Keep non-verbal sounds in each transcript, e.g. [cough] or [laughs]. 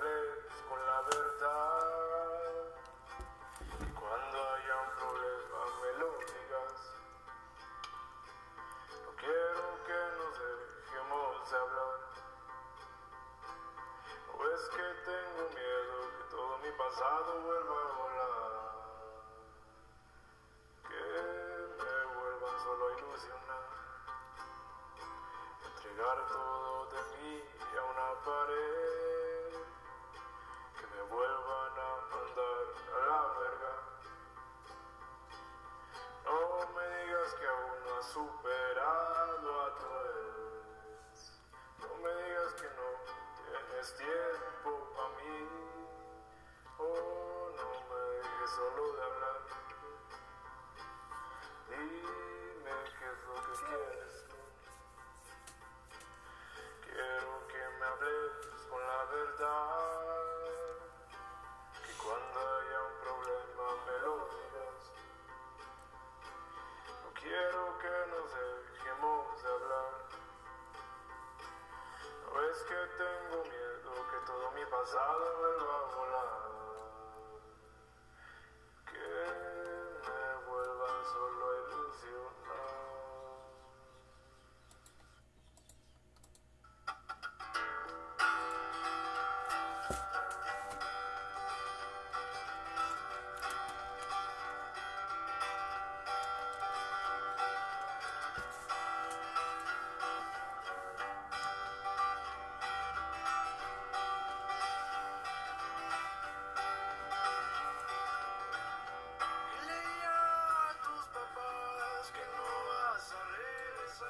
con la verdad. Y cuando haya un problema me lo digas. No quiero que nos dejemos de hablar. No es que tengo miedo que todo mi pasado vuelva a volar. Que me vuelvan solo a ilusionar. Entregar todo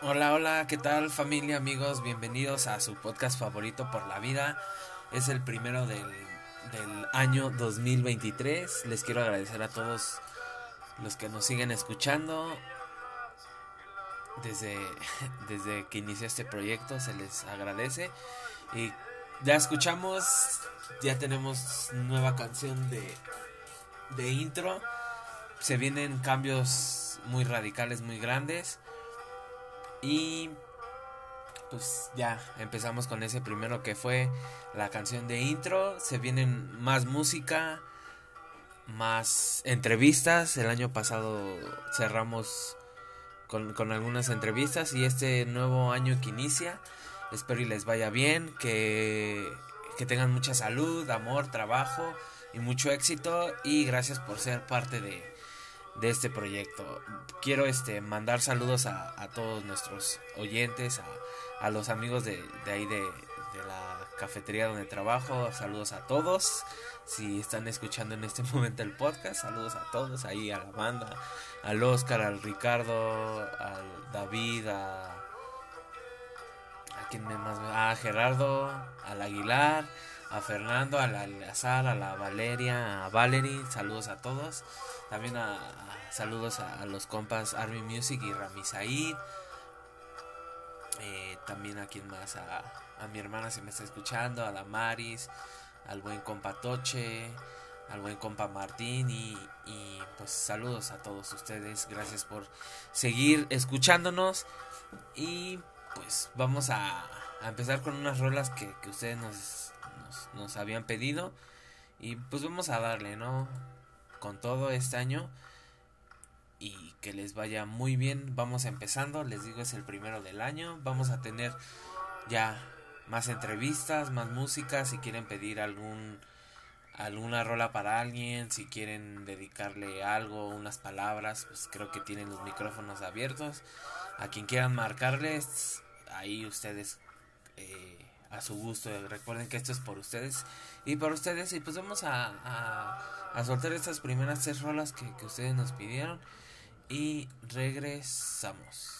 Hola, hola, ¿qué tal familia, amigos? Bienvenidos a su podcast favorito por la vida. Es el primero del, del año 2023. Les quiero agradecer a todos los que nos siguen escuchando. Desde, [laughs] desde que inició este proyecto se les agradece. Y ya escuchamos, ya tenemos nueva canción de, de intro. Se vienen cambios muy radicales, muy grandes. Y pues ya empezamos con ese primero que fue la canción de intro. Se vienen más música, más entrevistas. El año pasado cerramos con, con, algunas entrevistas y este nuevo año que inicia, espero y les vaya bien, que, que tengan mucha salud, amor, trabajo y mucho éxito. Y gracias por ser parte de, de este proyecto. Quiero este mandar saludos a, a todos nuestros oyentes, a, a los amigos de, de ahí de, de, la cafetería donde trabajo, saludos a todos. Si están escuchando en este [laughs] momento el podcast, saludos a todos, ahí a la banda, al Oscar, al Ricardo, al David, a, a quién más, a Gerardo, al Aguilar, a Fernando, a la Azar, a la Valeria, a Valerie, saludos a todos. También a, saludos a, los compas Army Music y Rami Said. Eh, también a quien más, a, a, mi hermana si me está escuchando, a la Maris, al buen compa Toche, al buen compa Martín y, pues saludos a todos ustedes. Gracias por seguir escuchándonos y pues vamos a, a empezar con unas rolas que, que ustedes nos, nos, habían pedido y pues vamos a darle, ¿no? Con todo este año y que les vaya muy bien. Vamos empezando, les digo es el primero del año. Vamos a tener ya más entrevistas, más música, si quieren pedir algún alguna rola para alguien, si quieren dedicarle algo, unas palabras, pues creo que tienen los micrófonos abiertos. A quien quieran marcarles, ahí ustedes eh, a su gusto. Recuerden que esto es por ustedes y por ustedes. Y pues vamos a, a, a soltar estas primeras tres rolas que, que ustedes nos pidieron y regresamos.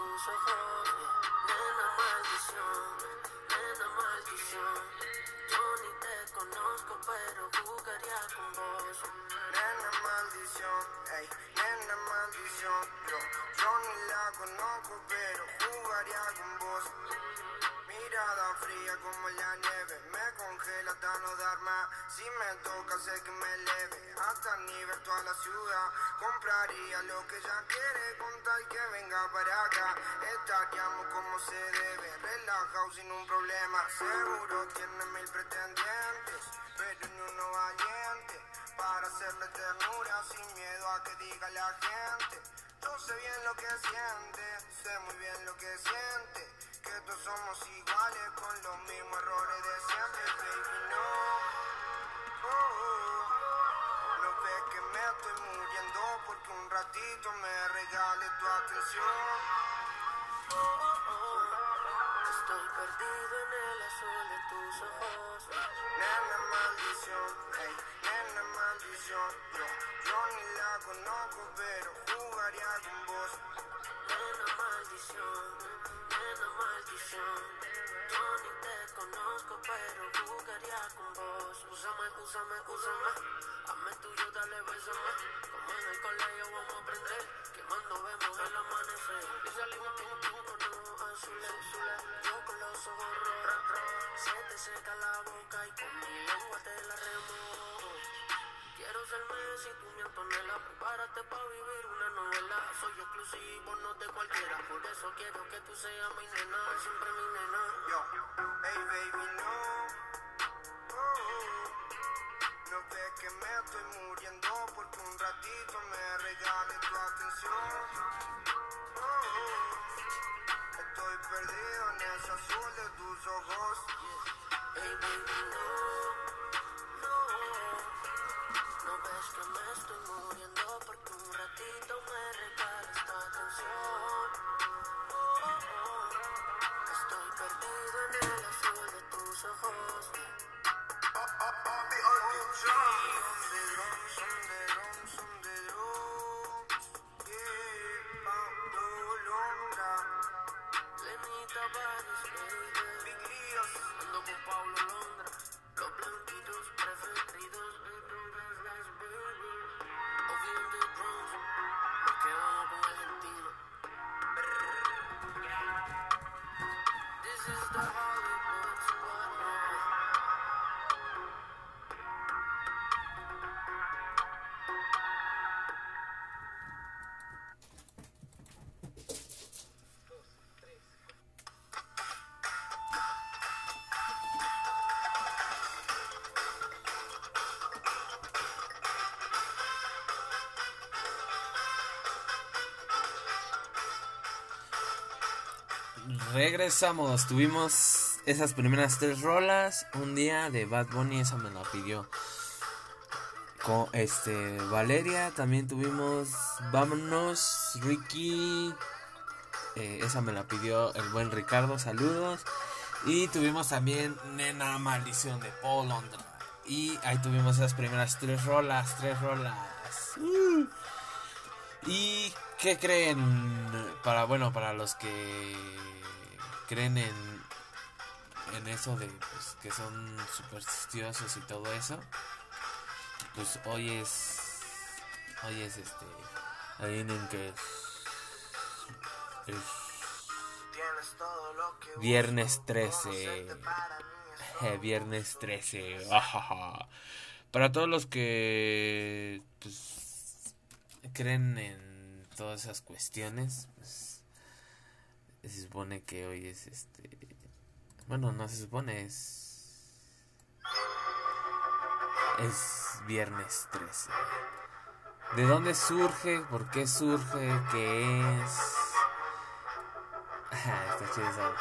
tus ojos. Nena maldición, nena maldición. Yo ni te conozco, pero jugaría con vos. Nena maldición, ey, nena maldición. Yo, yo ni la conozco, pero jugaría con vos. Mirada fría como la nieve, me congela hasta no dar más. Si me toca, sé que me eleve, hasta nivel toda la ciudad. Compraría lo que ella quiere con tal que venga para acá. Estaríamos como se debe, relajado sin un problema. Seguro tiene mil pretendientes, pero ni uno valiente. Para hacerle ternura sin miedo a que diga la gente. Yo sé bien lo que siente, sé muy bien lo que siente. Que todos somos iguales con los mismos errores de siempre, baby, no. Oh, oh. No ves que me estoy muriendo porque un ratito me regale tu atención. Oh, oh, oh. Estoy perdido en el azul de tus ojos. Nena maldición, ey, nena maldición. Yo, yo ni la conozco, pero jugaría con vos. Nena maldición, Yo ni te conozco, pero jugaría con vos. Úsame, úsame, úsame. Hazme tuyo, dale, bésame. Como en el colegio vamos a aprender. Que más nos vemos el amanecer. Y salimos con ojos azules, azules. Yo con los ojos rojos. Se te seca la boca y con mi lengua te la remojo. Quiero ser Messi, tú mi Antonella Prepárate pa' vivir Soy exclusivo, no de cualquiera. Por eso quiero que tú seas mi nena siempre mi nena. Yo, hey baby, no. Oh, No ves que me estoy muriendo Porque un ratito me regale tu atención. Oh, Estoy perdido en ese azul de tus ojos. Hey baby, no. No no ves que me estoy muriendo Regresamos, tuvimos esas primeras tres rolas. Un día de Bad Bunny, esa me la pidió. Con este Valeria, también tuvimos Vámonos, Ricky. eh, esa me la pidió el buen Ricardo, saludos. Y tuvimos también Nena Maldición de Paul Londra. Y ahí tuvimos esas primeras tres rolas, tres rolas. Uh. ¿Y qué creen? Para, bueno, para los que creen en, en eso de pues, que son supersticiosos y todo eso, pues hoy es, hoy es este, adivinen que es, viernes busco, 13, conocerte para mí es [laughs] eh, viernes 13, ajaja. [laughs] Para todos los que pues, creen en todas esas cuestiones, pues, se supone que hoy es este. Bueno, no se supone, es. Es viernes 13. ¿De dónde surge? ¿Por qué surge? ¿Qué es? [laughs] Está chido esa.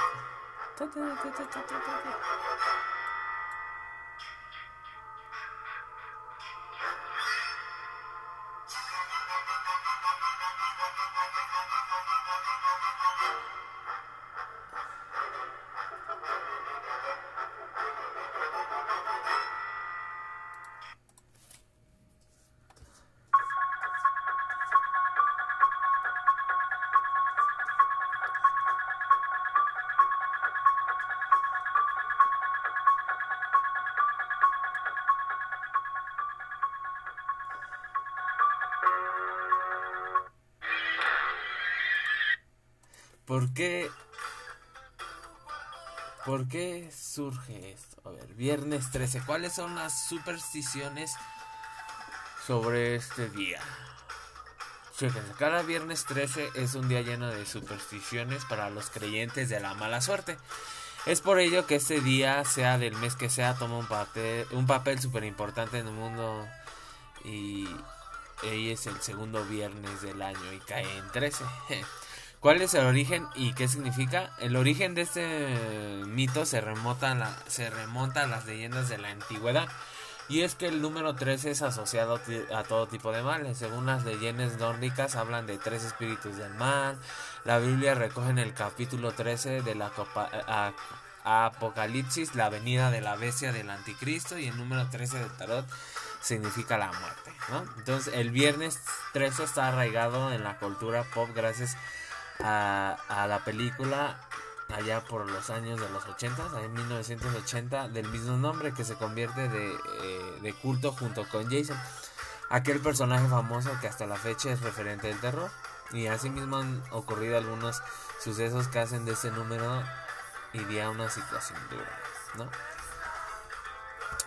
¿Por qué? ¿Por qué surge esto? A ver, viernes 13. ¿Cuáles son las supersticiones sobre este día? Fíjense, cada viernes 13 es un día lleno de supersticiones para los creyentes de la mala suerte. Es por ello que este día, sea del mes que sea, toma un papel, súper importante en el mundo y hoy es el segundo viernes del año y cae en 13. ¿Cuál es el origen y qué significa? El origen de este mito se remonta, a la, se remonta a las leyendas de la antigüedad. Y es que el número 13 es asociado a todo tipo de males. Según las leyendas nórdicas hablan de tres espíritus del mal. La Biblia recoge en el capítulo 13 de la Apocalipsis la venida de la bestia del anticristo y el número 13 del tarot significa la muerte. Entonces el viernes 13 está arraigado en la cultura pop gracias a a, la película allá por los años de los 80, en 1980, del mismo nombre que se convierte de, eh, de, culto junto con Jason, aquel personaje famoso que hasta la fecha es referente del terror. Y asimismo han ocurrido algunos sucesos que hacen de este número y día una situación dura, ¿no?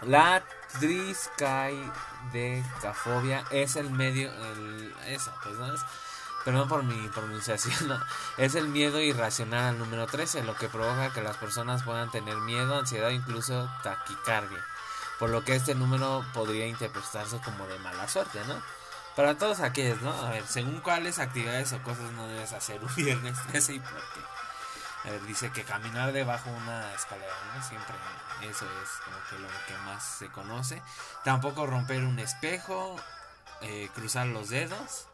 La triscaidecafobia es el medio, el, pues no es perdón por mi pronunciación, [laughs] es el miedo irracional al número 13, lo que provoca que las personas puedan tener miedo, ansiedad e incluso taquicardia, por lo que este número podría interpretarse como de mala suerte, ¿no? Para todos aquellos, ¿no? A ver, según cuáles actividades o cosas no debes hacer un [laughs] viernes 13 y por qué. A ver, dice que caminar debajo de una escalera, ¿no? Siempre eso es como que lo que más se conoce. Tampoco romper un espejo, eh, cruzar los dedos,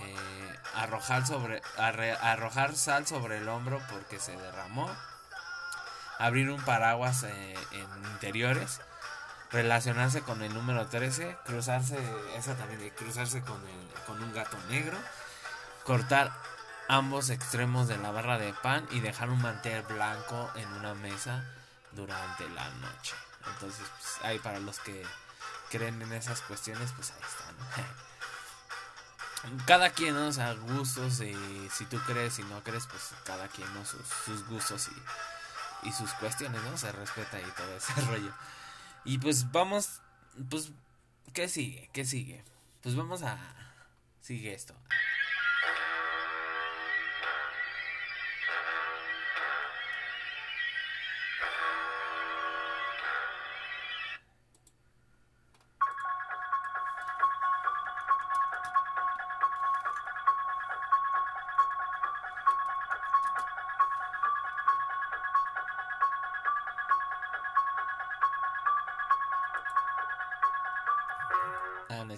eh, arrojar, sobre, arrojar sal sobre el hombro porque se derramó, abrir un paraguas eh, en interiores, relacionarse con el número 13, cruzarse, esa también cruzarse con, el, con un gato negro, cortar ambos extremos de la barra de pan y dejar un mantel blanco en una mesa durante la noche. Entonces, pues, ahí para los que creen en esas cuestiones, pues ahí están. [laughs] cada quien, ¿no? O sea, gustos y si tú crees y no crees, pues cada quien, ¿no? Sus, gustos y, y, sus cuestiones, ¿no? Se respeta y todo ese [laughs] rollo. Y pues vamos, pues, ¿qué sigue? ¿Qué sigue? Pues vamos a... Sigue esto.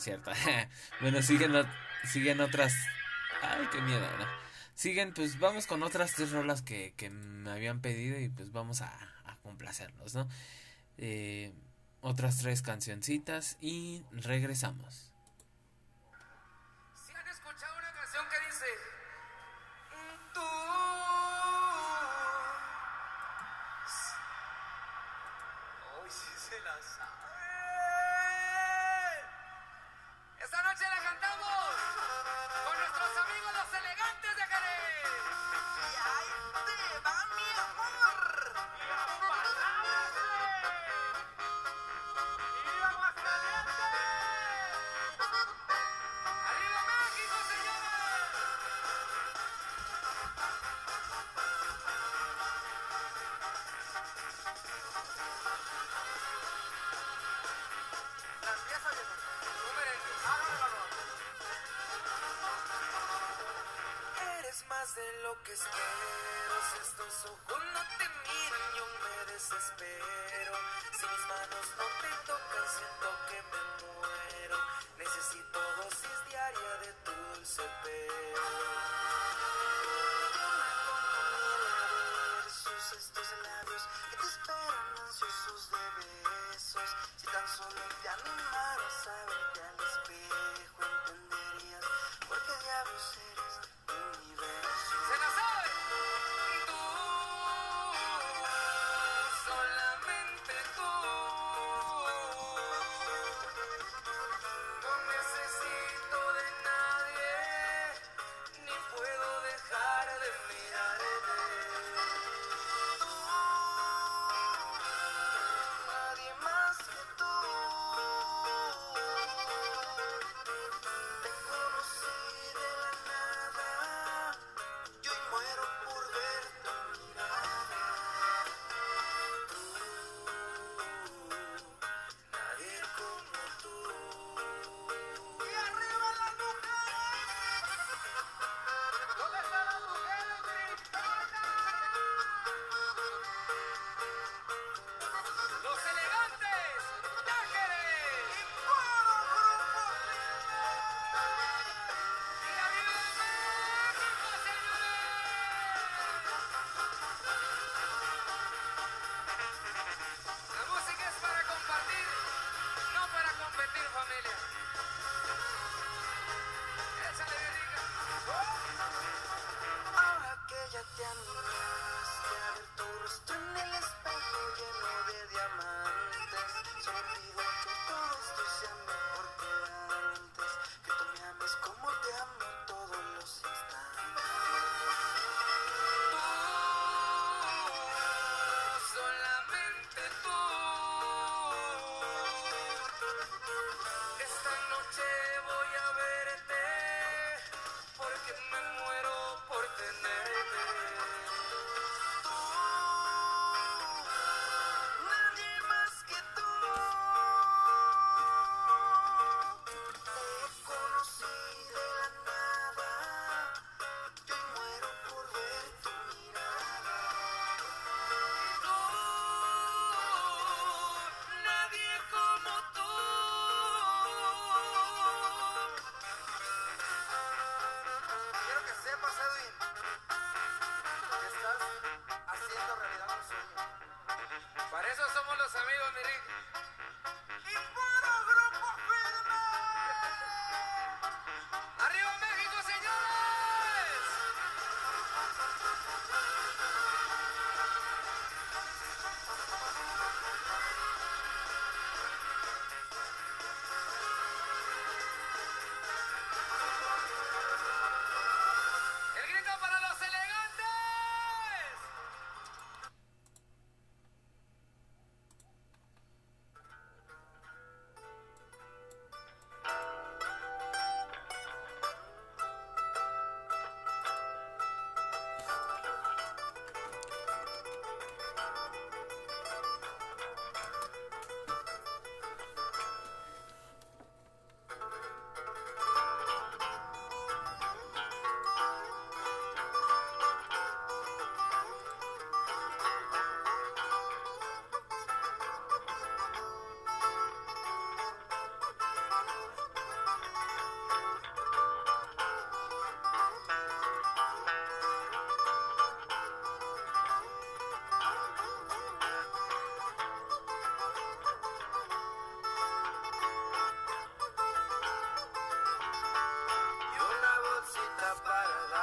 Cierto. [laughs] bueno, siguen, siguen otras. Ay, qué miedo, Siguen, pues vamos con otras tres rolas que, que me habían pedido y pues vamos a, a complacerlos, ¿no? Eh, otras tres cancioncitas y regresamos. Tan solo te animaras a verte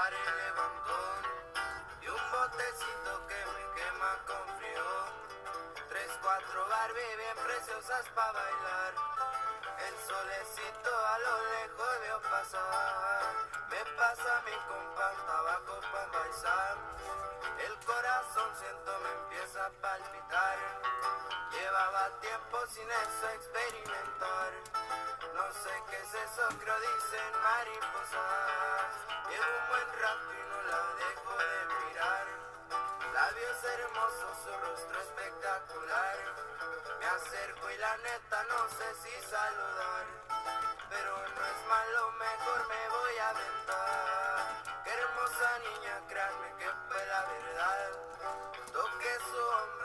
para dar el levantón. Y un botecito que me quema con frío. Tres, cuatro Barbie bien preciosas para bailar. El solecito a lo lejos veo pasar. Me pasa mi compa tabaco para embalsar. El corazón siento me empieza a palpitar. Llevaba tiempo sin eso experimentar. No sé qué es eso, creo dicen mariposas. Llevo un buen rato y no la dejo de mirar. Labios hermosos, su rostro espectacular. Me acerco y la neta no sé si saludar. Pero no es malo, mejor me voy a aventar. Qué hermosa niña, créanme que fue la verdad. Toque su hombro.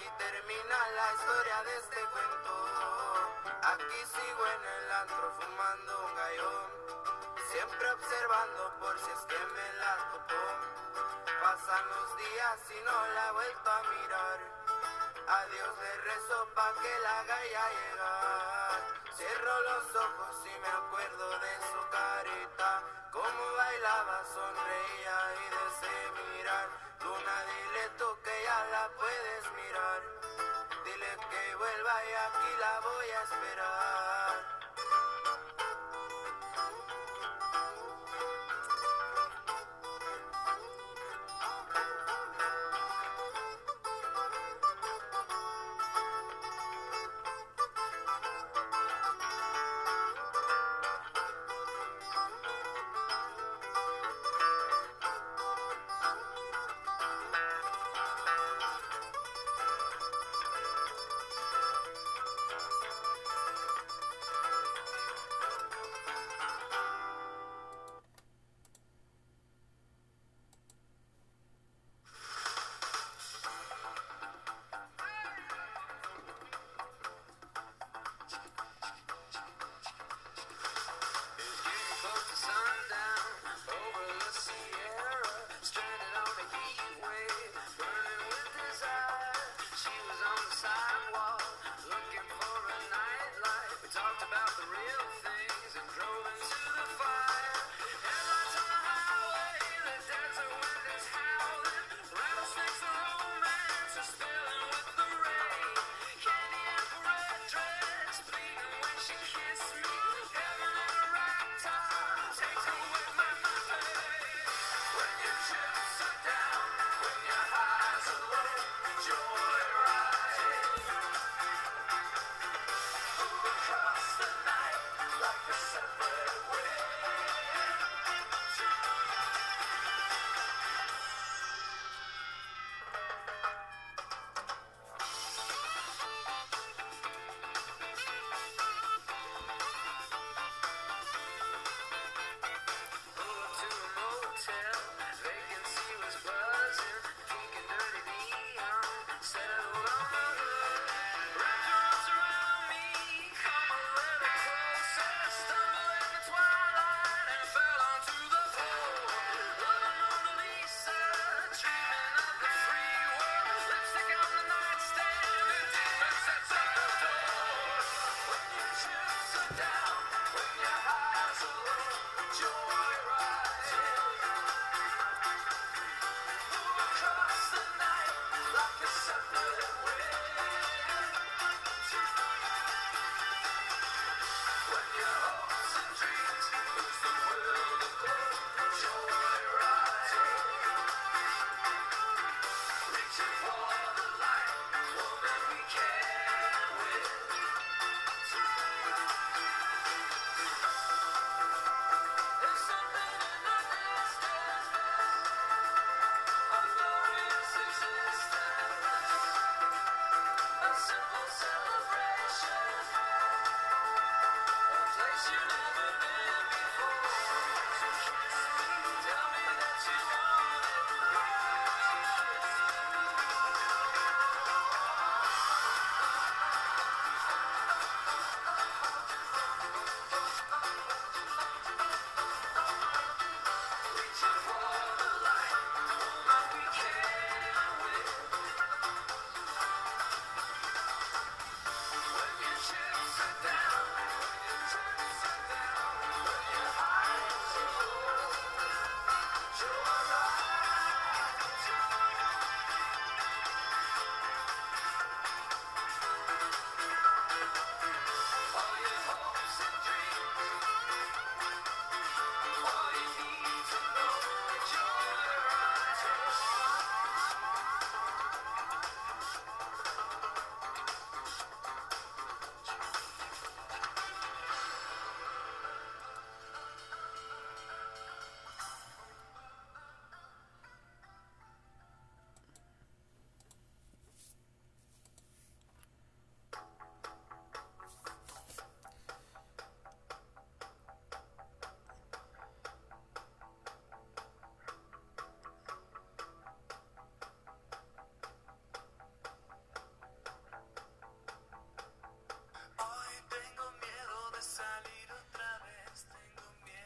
Aquí termina la historia de este cuento. Aquí sigo en el antro fumando un gallón. Siempre observando por si es que me la topó. Pasan los días y no la he vuelto a mirar. Adiós Dios le rezo pa' que la galla llegar. Cierro los ojos y me acuerdo de su carita. Cómo bailaba, sonreía y de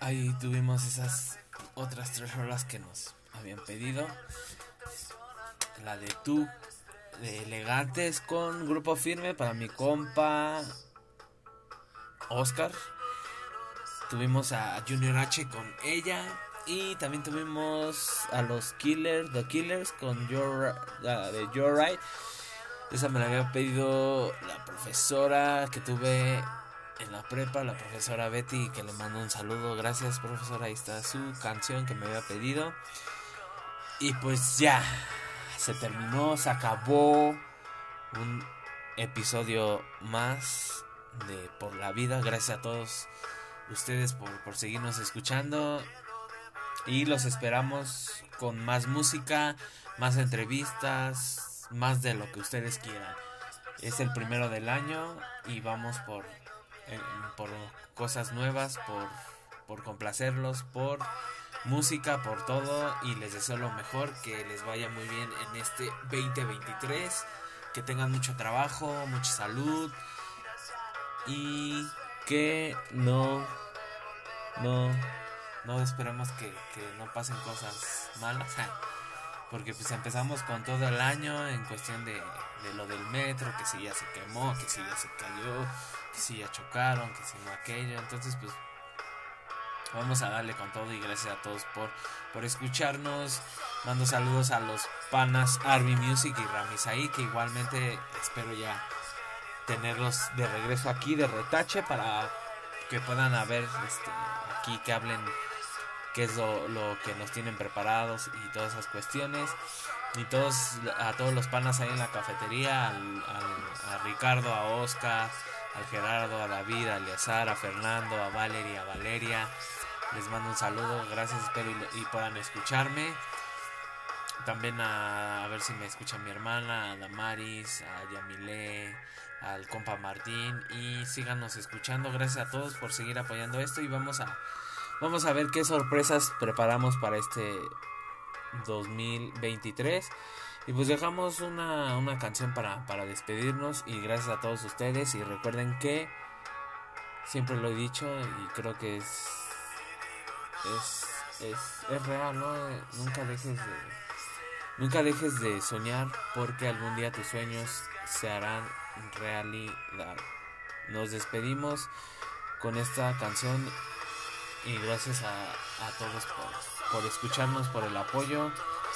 Ahí tuvimos esas otras tres rolas que nos habían pedido. La de tú, de elegantes con grupo firme para mi compa Oscar. Tuvimos a Junior H con ella. Y también tuvimos a los Killers, The Killers con Your, la de Your. Esa me la había pedido la profesora que tuve en la prepa, la profesora Betty, que le mando un saludo. Gracias, profesora. Ahí está su canción que me había pedido. Y pues ya, se terminó, se acabó un episodio más de Por la Vida. Gracias a todos ustedes por, por seguirnos escuchando. Y los esperamos con más música, más entrevistas, más de lo que ustedes quieran. Es el primero del año y vamos por, eh, por cosas nuevas, por, por complacerlos, por música, por todo. Y les deseo lo mejor, que les vaya muy bien en este 2023. Que tengan mucho trabajo, mucha salud. Y que no, no, no esperemos que, que no pasen cosas malas. [laughs] Porque pues empezamos con todo el año en cuestión de, de lo del metro, que si ya se quemó, que si ya se cayó, que si ya chocaron, que si no aquello. Entonces pues vamos a darle con todo y gracias a todos por, por escucharnos. Mando saludos a los panas Army Music y Ramisaí, que igualmente espero ya tenerlos de regreso aquí de retache para que puedan haber este, aquí que hablen qué es lo, lo que nos tienen preparados y todas esas cuestiones y todos a todos los panas ahí en la cafetería al, al- a Ricardo a Oscar al Gerardo a David a Eleazar a Fernando a Valeria a Valeria les mando un saludo gracias espero y, y puedan escucharme también a, a ver si me escucha mi hermana, a Damaris, a Yamile, al compa Martín y síganos escuchando. Gracias a todos por seguir apoyando esto y vamos a vamos a ver qué sorpresas preparamos para este 2023. Y pues dejamos una, una canción para, para despedirnos y gracias a todos ustedes y recuerden que siempre lo he dicho y creo que es es, es, real, ¿no? Nunca dejes de Nunca dejes de soñar porque algún día tus sueños se harán realidad. Nos despedimos con esta canción y gracias a, a todos por, por escucharnos, por el apoyo